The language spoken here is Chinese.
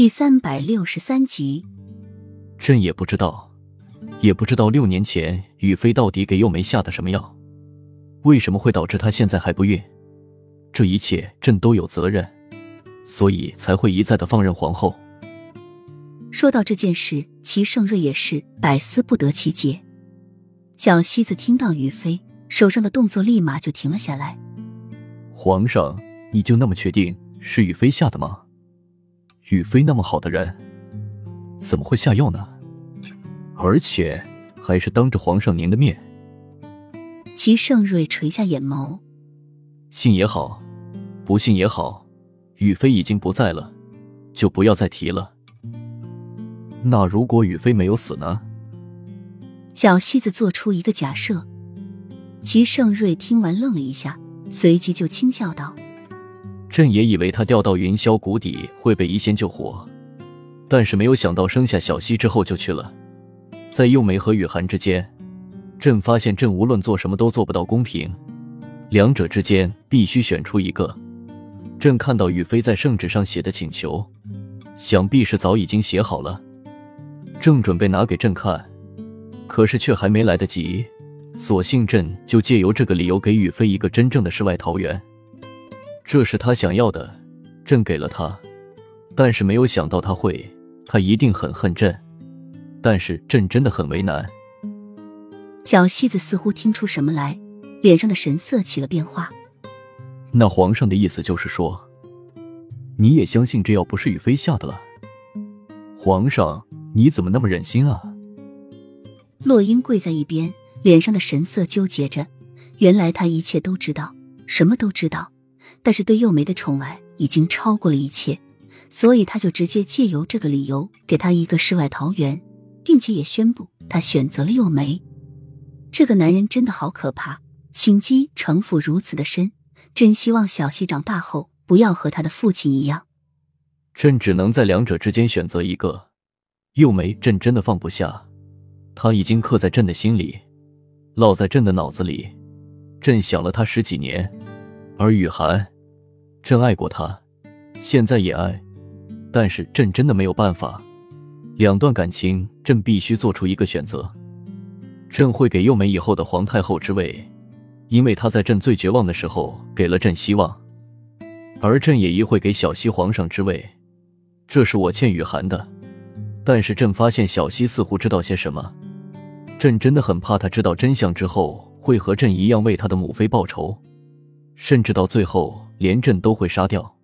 第三百六十三集，朕也不知道，也不知道六年前雨飞到底给幼梅下的什么药，为什么会导致她现在还不孕？这一切朕都有责任，所以才会一再的放任皇后。说到这件事，齐盛瑞也是百思不得其解。小西子听到雨飞手上的动作，立马就停了下来。皇上，你就那么确定是雨飞下的吗？雨飞那么好的人，怎么会下药呢？而且还是当着皇上您的面。齐盛瑞垂下眼眸，信也好，不信也好，宇飞已经不在了，就不要再提了。那如果宇飞没有死呢？小西子做出一个假设。齐盛瑞听完愣了一下，随即就轻笑道。朕也以为他掉到云霄谷底会被医仙救活，但是没有想到生下小溪之后就去了。在幼梅和雨涵之间，朕发现朕无论做什么都做不到公平，两者之间必须选出一个。朕看到雨飞在圣旨上写的请求，想必是早已经写好了，正准备拿给朕看，可是却还没来得及，索性朕就借由这个理由给雨飞一个真正的世外桃源。这是他想要的，朕给了他，但是没有想到他会，他一定很恨朕，但是朕真的很为难。小西子似乎听出什么来，脸上的神色起了变化。那皇上的意思就是说，你也相信这药不是雨飞下的了？皇上，你怎么那么忍心啊？洛英跪在一边，脸上的神色纠结着。原来他一切都知道，什么都知道。但是对幼梅的宠爱已经超过了一切，所以他就直接借由这个理由给她一个世外桃源，并且也宣布他选择了幼梅。这个男人真的好可怕，心机城府如此的深。真希望小希长大后不要和他的父亲一样。朕只能在两者之间选择一个。幼梅，朕真的放不下，他已经刻在朕的心里，烙在朕的脑子里。朕想了他十几年。而雨涵，朕爱过他，现在也爱，但是朕真的没有办法。两段感情，朕必须做出一个选择。朕会给幼梅以后的皇太后之位，因为她在朕最绝望的时候给了朕希望。而朕也一会给小西皇上之位，这是我欠雨涵的。但是朕发现小西似乎知道些什么，朕真的很怕他知道真相之后会和朕一样为他的母妃报仇。甚至到最后，连朕都会杀掉。